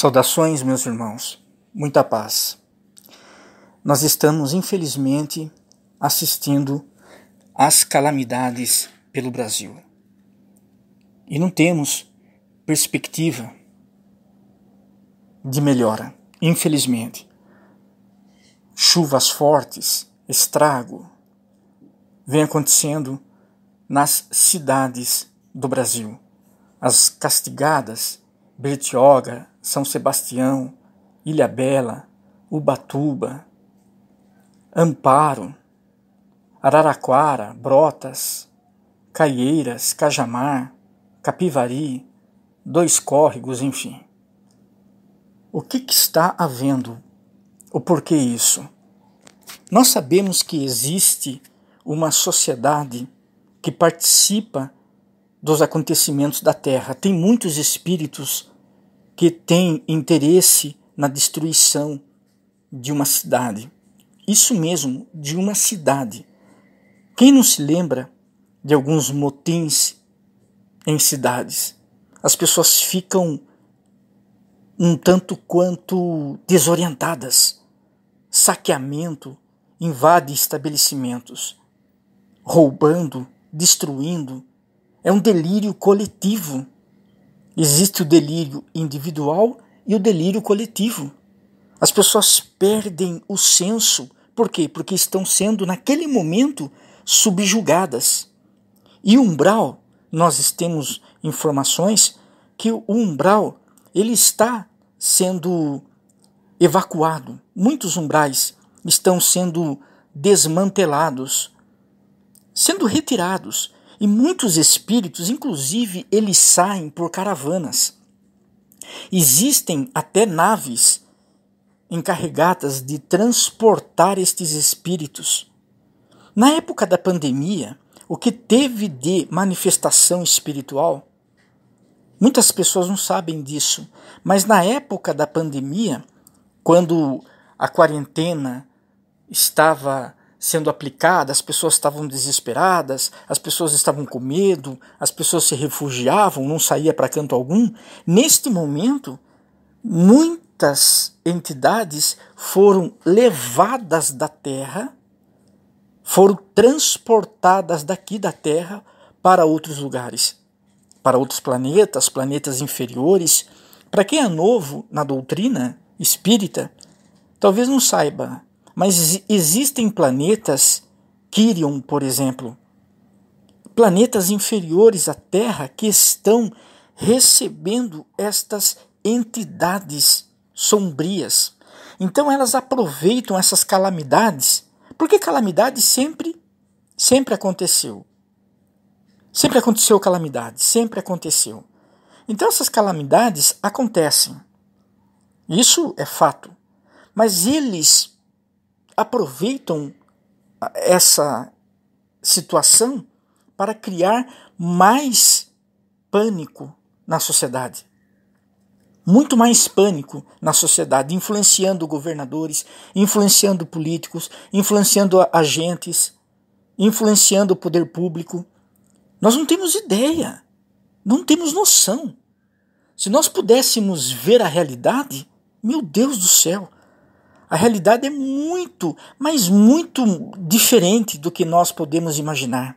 Saudações, meus irmãos, muita paz. Nós estamos, infelizmente, assistindo às calamidades pelo Brasil e não temos perspectiva de melhora, infelizmente. Chuvas fortes, estrago, vem acontecendo nas cidades do Brasil. As castigadas, Bertioga, São Sebastião, Ilha Bela, Ubatuba, Amparo, Araraquara, Brotas, Caieiras, Cajamar, Capivari, Dois Córregos, enfim. O que, que está havendo? O porquê isso? Nós sabemos que existe uma sociedade que participa dos acontecimentos da Terra. Tem muitos espíritos que têm interesse na destruição de uma cidade. Isso mesmo, de uma cidade. Quem não se lembra de alguns motins em cidades? As pessoas ficam um tanto quanto desorientadas. Saqueamento invade estabelecimentos roubando, destruindo. É um delírio coletivo. Existe o delírio individual e o delírio coletivo. As pessoas perdem o senso. Por quê? Porque estão sendo, naquele momento, subjugadas. E umbral, nós temos informações que o umbral ele está sendo evacuado. Muitos umbrais estão sendo desmantelados sendo retirados, e muitos espíritos, inclusive, eles saem por caravanas. Existem até naves encarregadas de transportar estes espíritos. Na época da pandemia, o que teve de manifestação espiritual, muitas pessoas não sabem disso, mas na época da pandemia, quando a quarentena estava sendo aplicada, as pessoas estavam desesperadas, as pessoas estavam com medo, as pessoas se refugiavam, não saía para canto algum. Neste momento, muitas entidades foram levadas da Terra, foram transportadas daqui da Terra para outros lugares, para outros planetas, planetas inferiores. Para quem é novo na doutrina espírita, talvez não saiba mas existem planetas, Quirion, por exemplo, planetas inferiores à Terra que estão recebendo estas entidades sombrias. Então elas aproveitam essas calamidades, porque calamidade sempre sempre aconteceu. Sempre aconteceu calamidade, sempre aconteceu. Então essas calamidades acontecem. Isso é fato. Mas eles aproveitam essa situação para criar mais pânico na sociedade. Muito mais pânico na sociedade, influenciando governadores, influenciando políticos, influenciando agentes, influenciando o poder público. Nós não temos ideia, não temos noção. Se nós pudéssemos ver a realidade, meu Deus do céu, a realidade é muito, mas muito diferente do que nós podemos imaginar.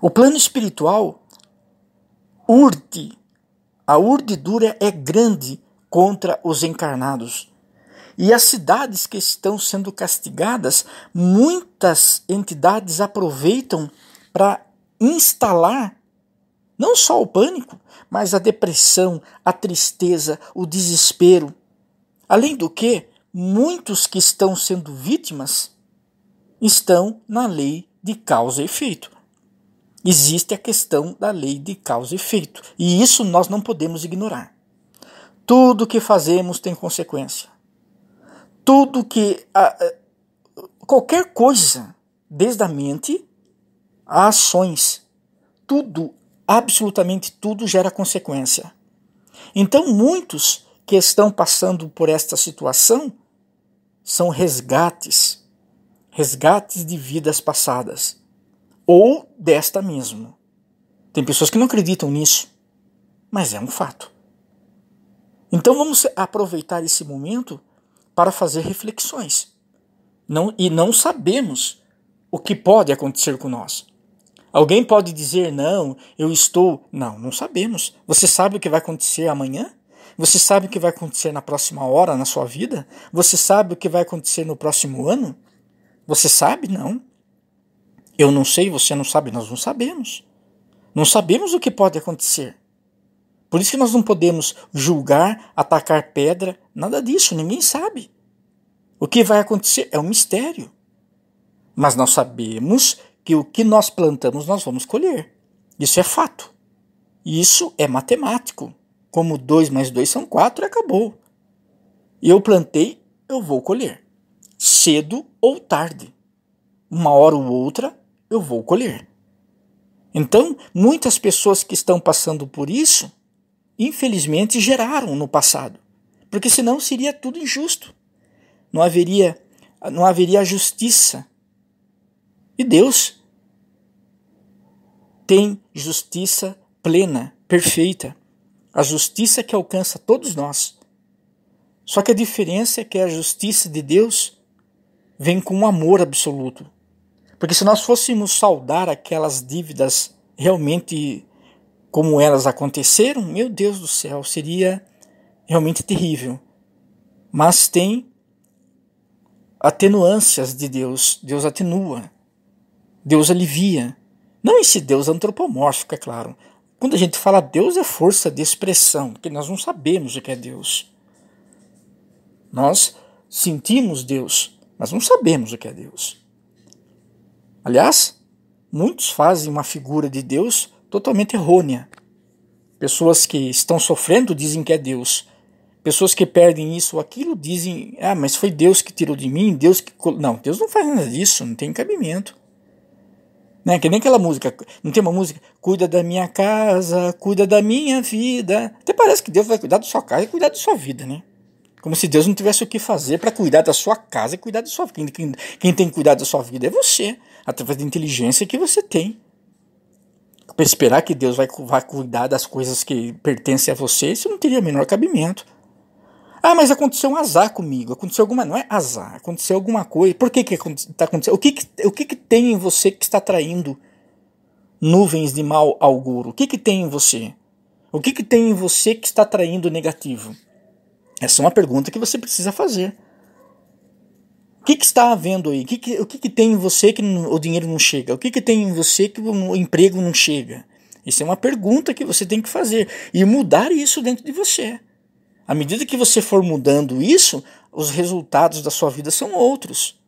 O plano espiritual urde, a urdidura é grande contra os encarnados. E as cidades que estão sendo castigadas, muitas entidades aproveitam para instalar não só o pânico, mas a depressão, a tristeza, o desespero. Além do que, muitos que estão sendo vítimas estão na lei de causa e efeito. Existe a questão da lei de causa e efeito, e isso nós não podemos ignorar. Tudo que fazemos tem consequência. Tudo que. qualquer coisa, desde a mente a ações, tudo, absolutamente tudo gera consequência. Então, muitos que estão passando por esta situação são resgates, resgates de vidas passadas, ou desta mesmo. Tem pessoas que não acreditam nisso, mas é um fato. Então vamos aproveitar esse momento para fazer reflexões. Não, e não sabemos o que pode acontecer com nós. Alguém pode dizer, não, eu estou. Não, não sabemos. Você sabe o que vai acontecer amanhã? Você sabe o que vai acontecer na próxima hora na sua vida? Você sabe o que vai acontecer no próximo ano? Você sabe? Não. Eu não sei, você não sabe, nós não sabemos. Não sabemos o que pode acontecer. Por isso que nós não podemos julgar, atacar pedra, nada disso, ninguém sabe. O que vai acontecer é um mistério. Mas nós sabemos que o que nós plantamos nós vamos colher. Isso é fato. Isso é matemático. Como 2 mais 2 são 4 e acabou. Eu plantei, eu vou colher. Cedo ou tarde. Uma hora ou outra eu vou colher. Então, muitas pessoas que estão passando por isso, infelizmente geraram no passado, porque senão seria tudo injusto. Não haveria não haveria justiça. E Deus tem justiça plena, perfeita, a justiça que alcança todos nós. Só que a diferença é que a justiça de Deus vem com um amor absoluto. Porque se nós fôssemos saudar aquelas dívidas realmente como elas aconteceram, meu Deus do céu, seria realmente terrível. Mas tem atenuâncias de Deus. Deus atenua. Deus alivia. Não esse Deus antropomórfico, é claro. Quando a gente fala Deus é força de expressão, porque nós não sabemos o que é Deus. Nós sentimos Deus, mas não sabemos o que é Deus. Aliás, muitos fazem uma figura de Deus totalmente errônea. Pessoas que estão sofrendo dizem que é Deus. Pessoas que perdem isso ou aquilo dizem: Ah, mas foi Deus que tirou de mim, Deus que. Não, Deus não faz nada disso, não tem cabimento. Né? Que nem aquela música, não tem uma música, cuida da minha casa, cuida da minha vida. Até parece que Deus vai cuidar da sua casa e cuidar da sua vida, né? Como se Deus não tivesse o que fazer para cuidar da sua casa e cuidar da sua vida. Quem, quem tem que cuidar da sua vida é você, através da inteligência que você tem. Para esperar que Deus vai, vai cuidar das coisas que pertencem a você, isso não teria menor cabimento. Ah, mas aconteceu um azar comigo. Aconteceu alguma. Não é azar, aconteceu alguma coisa. Por que, que está acontecendo? O, que, que, o que, que tem em você que está traindo nuvens de mal auguro? O que, que tem em você? O que, que tem em você que está traindo negativo? Essa é uma pergunta que você precisa fazer. O que, que está havendo aí? O que, que, o que, que tem em você que o dinheiro não chega? O que, que tem em você que o emprego não chega? Isso é uma pergunta que você tem que fazer e mudar isso dentro de você. À medida que você for mudando isso, os resultados da sua vida são outros.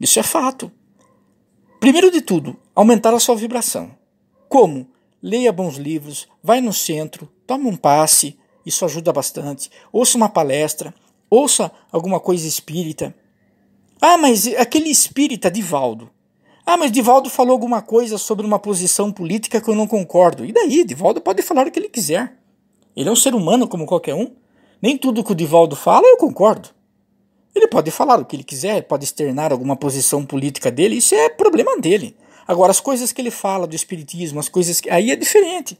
Isso é fato. Primeiro de tudo, aumentar a sua vibração. Como? Leia bons livros, vai no centro, tome um passe, isso ajuda bastante. Ouça uma palestra, ouça alguma coisa espírita. Ah, mas aquele espírita Divaldo. Ah, mas Divaldo falou alguma coisa sobre uma posição política que eu não concordo. E daí? Divaldo pode falar o que ele quiser. Ele é um ser humano como qualquer um. Nem tudo que o Divaldo fala eu concordo. Ele pode falar o que ele quiser, pode externar alguma posição política dele, isso é problema dele. Agora, as coisas que ele fala do espiritismo, as coisas que. aí é diferente.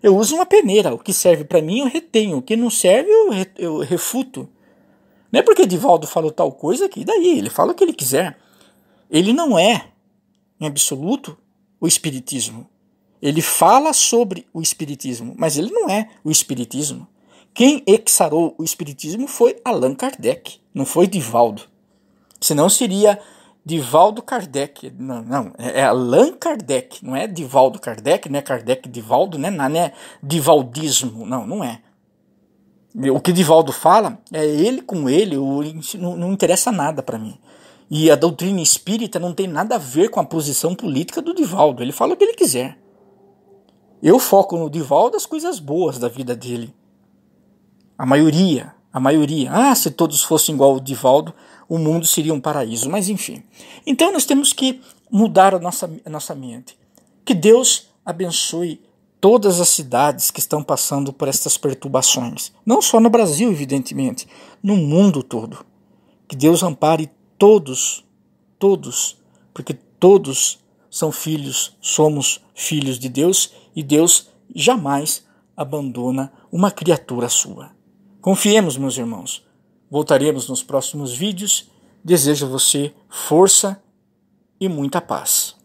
Eu uso uma peneira. O que serve para mim eu retenho. O que não serve eu, re, eu refuto. Não é porque Divaldo falou tal coisa que daí ele fala o que ele quiser. Ele não é, em absoluto, o espiritismo. Ele fala sobre o espiritismo, mas ele não é o espiritismo. Quem exarou o espiritismo foi Allan Kardec, não foi Divaldo. Senão seria Divaldo Kardec. Não, não, é Allan Kardec, não é Divaldo Kardec, não é Kardec Divaldo, né? não é Divaldismo, não, não é. O que Divaldo fala é ele com ele, não, não interessa nada para mim. E a doutrina espírita não tem nada a ver com a posição política do Divaldo, ele fala o que ele quiser. Eu foco no Divaldo as coisas boas da vida dele. A maioria, a maioria. Ah, se todos fossem igual o Divaldo, o mundo seria um paraíso. Mas enfim. Então nós temos que mudar a nossa, a nossa mente. Que Deus abençoe todas as cidades que estão passando por estas perturbações. Não só no Brasil, evidentemente, no mundo todo. Que Deus ampare todos, todos, porque todos são filhos, somos filhos de Deus e Deus jamais abandona uma criatura sua. Confiemos, meus irmãos. Voltaremos nos próximos vídeos. Desejo a você força e muita paz.